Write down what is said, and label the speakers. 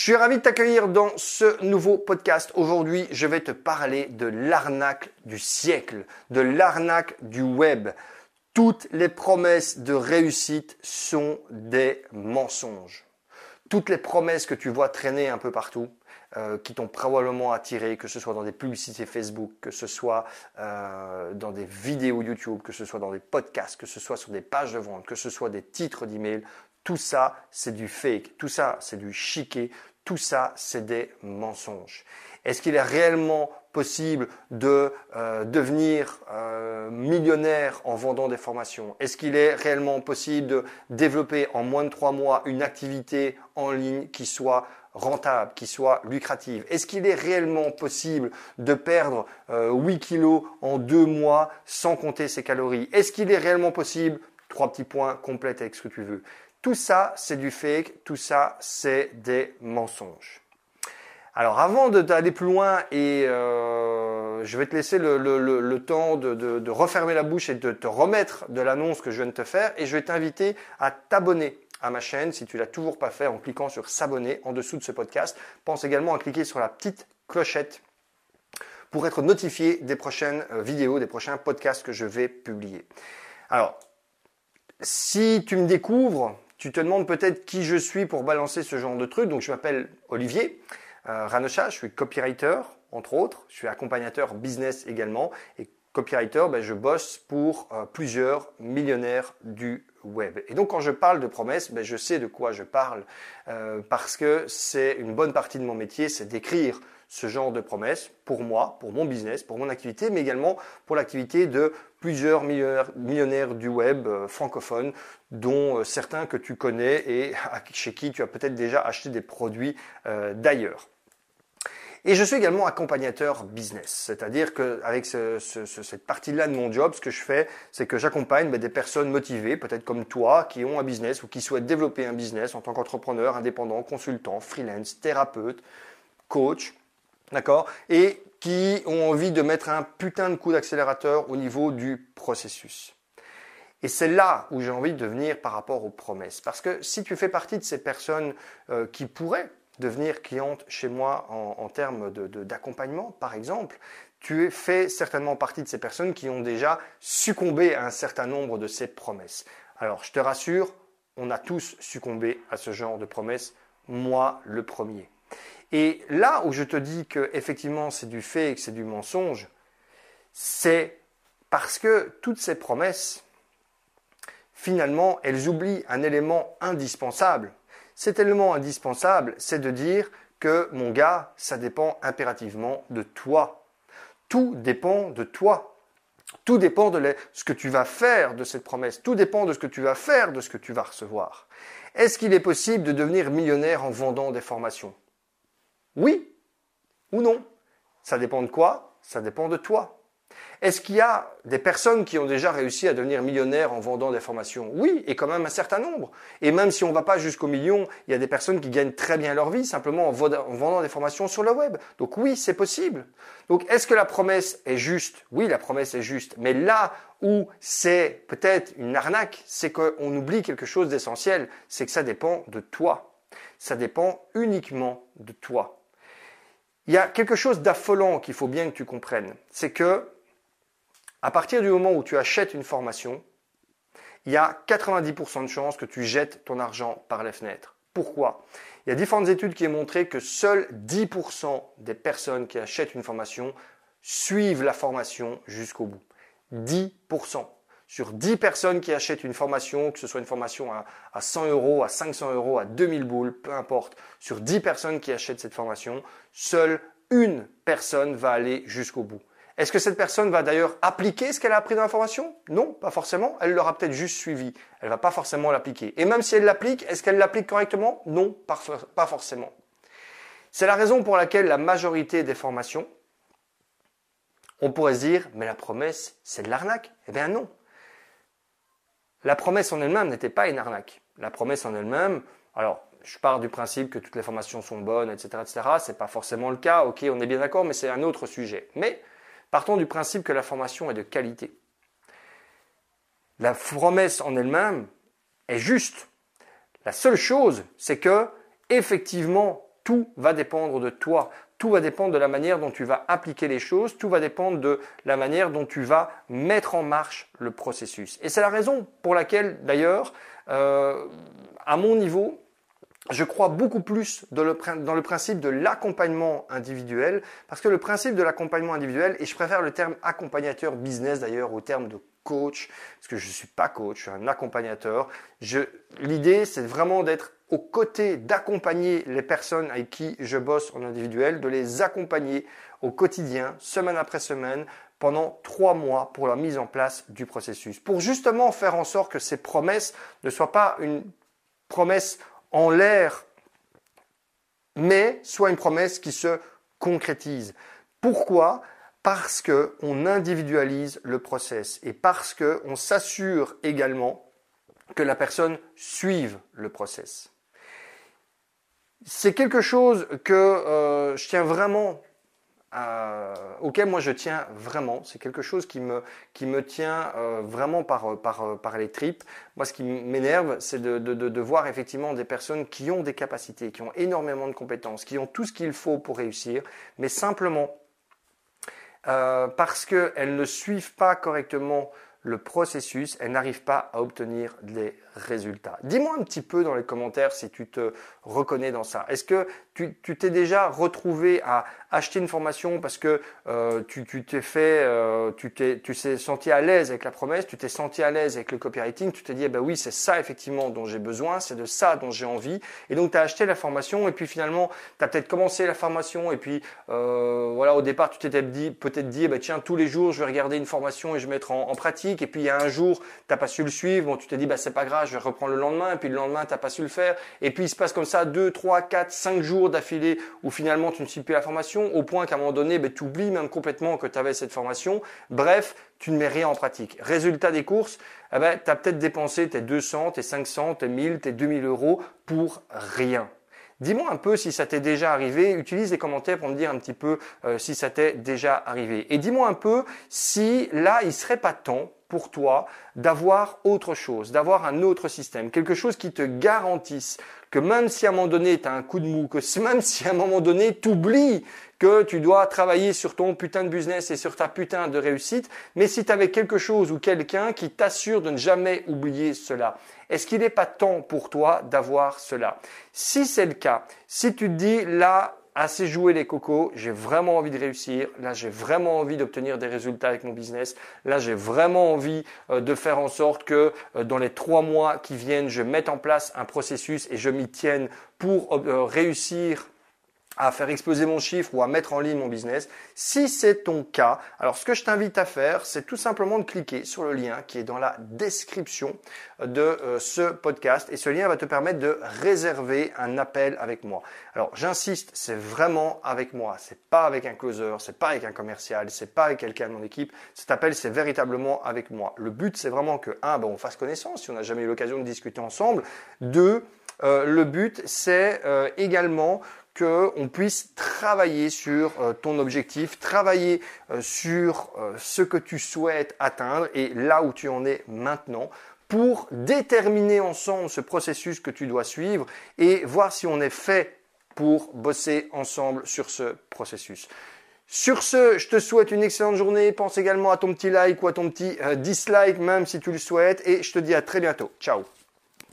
Speaker 1: Je suis ravi de t'accueillir dans ce nouveau podcast. Aujourd'hui, je vais te parler de l'arnaque du siècle, de l'arnaque du web. Toutes les promesses de réussite sont des mensonges. Toutes les promesses que tu vois traîner un peu partout, euh, qui t'ont probablement attiré, que ce soit dans des publicités Facebook, que ce soit euh, dans des vidéos YouTube, que ce soit dans des podcasts, que ce soit sur des pages de vente, que ce soit des titres d'email, tout ça, c'est du fake, tout ça, c'est du chiquet, tout ça, c'est des mensonges. Est-ce qu'il est réellement possible de euh, devenir euh, millionnaire en vendant des formations? Est-ce qu'il est réellement possible de développer en moins de trois mois une activité en ligne qui soit rentable, qui soit lucrative? Est-ce qu'il est réellement possible de perdre 8 euh, kilos en deux mois sans compter ses calories? Est-ce qu'il est réellement possible? Trois petits points, complète avec ce que tu veux. Tout ça, c'est du fake, tout ça, c'est des mensonges. Alors avant d'aller plus loin, et euh, je vais te laisser le, temps de, refermer la bouche et de te remettre de l'annonce que je viens de te faire, et je vais t'inviter à t'abonner à ma chaîne si tu l'as toujours pas fait en cliquant sur s'abonner en dessous de ce podcast. Pense également à cliquer sur la petite clochette pour être notifié des prochaines euh, vidéos, des prochains podcasts que je vais publier. Alors, si tu me découvres, tu te demandes peut-être qui je suis pour balancer ce genre de truc. Donc je m'appelle Olivier euh, Ranocha, je suis copywriter entre autres, je suis accompagnateur business également et copywriter, ben, je bosse pour euh, plusieurs millionnaires du web. Et donc quand je parle de promesses, ben, je sais de quoi je parle euh, parce que c'est une bonne partie de mon métier, c'est d'écrire ce genre de promesses pour moi, pour mon business, pour mon activité, mais également pour l'activité de plusieurs millionnaires, du web euh, francophones, dont euh, certains que tu connais et chez qui tu as peut-être déjà acheté des produits euh, d'ailleurs. Et je suis également accompagnateur business, c'est-à-dire qu'avec cette partie-là de mon job, ce que je fais, c'est que j'accompagne ben, des personnes motivées, peut-être comme toi, qui ont un business ou qui souhaitent développer un business en tant qu'entrepreneur, indépendant, consultant, freelance, thérapeute, coach, D'accord? Qui ont envie de mettre un putain de coup d'accélérateur au niveau du processus. Et c'est là où j'ai envie de venir par rapport aux promesses. Parce que si tu fais partie de ces personnes euh, qui pourraient devenir clientes chez moi en, termes d'accompagnement, par exemple, tu fais certainement partie de ces personnes qui ont déjà succombé à un certain nombre de ces promesses. Alors, je te rassure, on a tous succombé à ce genre de promesses, moi le premier. Et là où je te dis que effectivement c'est du fait et que c'est du mensonge, c'est parce que toutes ces promesses, finalement, elles oublient un élément indispensable. Cet élément indispensable, c'est de dire que mon gars, ça dépend impérativement de toi. Tout dépend de toi. Tout dépend de ce que tu vas faire de cette promesse. Tout dépend de ce que tu vas faire de ce que tu vas recevoir. Est-ce qu'il est possible de devenir millionnaire en vendant des formations? Oui ou non Ça dépend de quoi Ça dépend de toi. Est-ce qu'il y a des personnes qui ont déjà réussi à devenir millionnaires en vendant des formations? Oui, et quand même un certain nombre. Et même si on ne va pas jusqu'au million, il y a des personnes qui gagnent très bien leur vie simplement en vendant des formations sur le web. Donc oui, c'est possible. Donc est-ce que la promesse est juste? Oui, la promesse est juste. Mais là où c'est peut-être une arnaque, c'est qu'on oublie quelque chose d'essentiel, c'est que ça dépend de toi. Ça dépend uniquement de toi. Il y a quelque chose d'affolant qu'il faut bien que tu comprennes. C'est que, à partir du moment où tu achètes une formation, il y a 90% de chances que tu jettes ton argent par les fenêtres. Pourquoi? Il y a différentes études qui ont montré que seuls 10% des personnes qui achètent une formation suivent la formation jusqu'au bout. 10% sur 10 personnes qui achètent une formation, que ce soit une formation à, 100 euros, à 500 euros, à 2000 boules, peu importe, sur 10 personnes qui achètent cette formation, seule une personne va aller jusqu'au bout. Est-ce que cette personne va d'ailleurs appliquer ce qu'elle a appris dans la formation? Non, pas forcément. Elle l'aura peut-être juste suivi. Elle va pas forcément l'appliquer. Et même si elle l'applique, est-ce qu'elle l'applique correctement? Non, pas forcément. C'est la raison pour laquelle la majorité des formations, on pourrait se dire, mais la promesse, c'est de l'arnaque. Eh bien non. La promesse en elle-même n'était pas une arnaque. La promesse en elle-même, alors je pars du principe que toutes les formations sont bonnes, etc., etc. C'est pas forcément le cas. Ok, on est bien d'accord, mais c'est un autre sujet. Mais partons du principe que la formation est de qualité. La promesse en elle-même est juste. La seule chose, c'est que effectivement tout va dépendre de toi. Tout va dépendre de la manière dont tu vas appliquer les choses, tout va dépendre de la manière dont tu vas mettre en marche le processus. Et c'est la raison pour laquelle, d'ailleurs, euh, à mon niveau, je crois beaucoup plus dans le, principe de l'accompagnement individuel, parce que le principe de l'accompagnement individuel, et je préfère le terme accompagnateur business d'ailleurs au terme de coach, parce que je ne suis pas coach, je suis un accompagnateur. L'idée, c'est vraiment d'être aux côtés, d'accompagner les personnes avec qui je bosse en individuel, de les accompagner au quotidien, semaine après semaine, pendant trois mois pour la mise en place du processus, pour justement faire en sorte que ces promesses ne soient pas une promesse en l'air, mais soit une promesse qui se concrétise. Pourquoi? Parce qu'on individualise le process et parce qu'on s'assure également que la personne suive le process. C'est quelque chose que euh, je tiens vraiment euh, auquel moi je tiens vraiment. C'est quelque chose qui me, qui me tient euh, vraiment par, par, par les tripes. Moi, ce qui m'énerve, c'est de, de, de, voir effectivement des personnes qui ont des capacités, qui ont énormément de compétences, qui ont tout ce qu'il faut pour réussir, mais simplement euh, parce qu'elles ne suivent pas correctement le processus, elles n'arrivent pas à obtenir des résultats. Dis-moi un petit peu dans les commentaires si tu te reconnais dans ça. Est-ce que tu t'es déjà retrouvé à acheter une formation parce que euh, tu t'es fait, euh, tu t'es senti à l'aise avec la promesse, tu t'es senti à l'aise avec le copywriting, tu t'es dit eh ben oui c'est ça effectivement dont j'ai besoin, c'est de ça dont j'ai envie, et donc tu as acheté la formation et puis finalement tu as peut-être commencé la formation et puis euh, voilà au départ tu t'étais peut-être dit eh ben tiens tous les jours je vais regarder une formation et je vais mettre en pratique et puis il y a un jour t'as pas su le suivre, bon tu t'es dit bah c'est pas grave je vais reprendre le lendemain, et puis le lendemain, tu n'as pas su le faire, et puis il se passe comme ça 2, 3, 4, 5 jours d'affilée où finalement tu ne suis plus la formation, au point qu'à un moment donné, ben, tu oublies même complètement que tu avais cette formation. Bref, tu ne mets rien en pratique. Résultat des courses, eh ben, tu as peut-être dépensé tes 200, tes 500, tes 1000, tes 2000 euros pour rien. Dis-moi un peu si ça t'est déjà arrivé. Utilise les commentaires pour me dire un petit peu euh, si ça t'est déjà arrivé. Et dis-moi un peu si là, il serait pas temps pour toi d'avoir autre chose, d'avoir un autre système, quelque chose qui te garantisse que même si à un moment donné tu as un coup de mou, que même si à un moment donné tu oublies que tu dois travailler sur ton putain de business et sur ta putain de réussite, mais si tu avais quelque chose ou quelqu'un qui t'assure de ne jamais oublier cela, est-ce qu'il n'est pas temps pour toi d'avoir cela? Si c'est le cas, si tu te dis là, assez joué les cocos, j'ai vraiment envie de réussir, là j'ai vraiment envie d'obtenir des résultats avec mon business, là j'ai vraiment envie euh, de faire en sorte que euh, dans les trois mois qui viennent, je mette en place un processus et je m'y tienne pour euh, réussir à faire exploser mon chiffre ou à mettre en ligne mon business. Si c'est ton cas, alors ce que je t'invite à faire, c'est tout simplement de cliquer sur le lien qui est dans la description de euh, ce podcast et ce lien va te permettre de réserver un appel avec moi. Alors j'insiste, c'est vraiment avec moi, c'est pas avec un closer, c'est pas avec un commercial, c'est pas avec quelqu'un de mon équipe. Cet appel, c'est véritablement avec moi. Le but, c'est vraiment que un, ben, on fasse connaissance si on n'a jamais eu l'occasion de discuter ensemble. Deux, euh, le but, c'est euh, également qu'on puisse travailler sur euh, ton objectif, travailler euh, sur euh, ce que tu souhaites atteindre et là où tu en es maintenant pour déterminer ensemble ce processus que tu dois suivre et voir si on est fait pour bosser ensemble sur ce processus. Sur ce, je te souhaite une excellente journée. Pense également à ton petit like ou à ton petit dislike même si tu le souhaites et je te dis à très bientôt. Ciao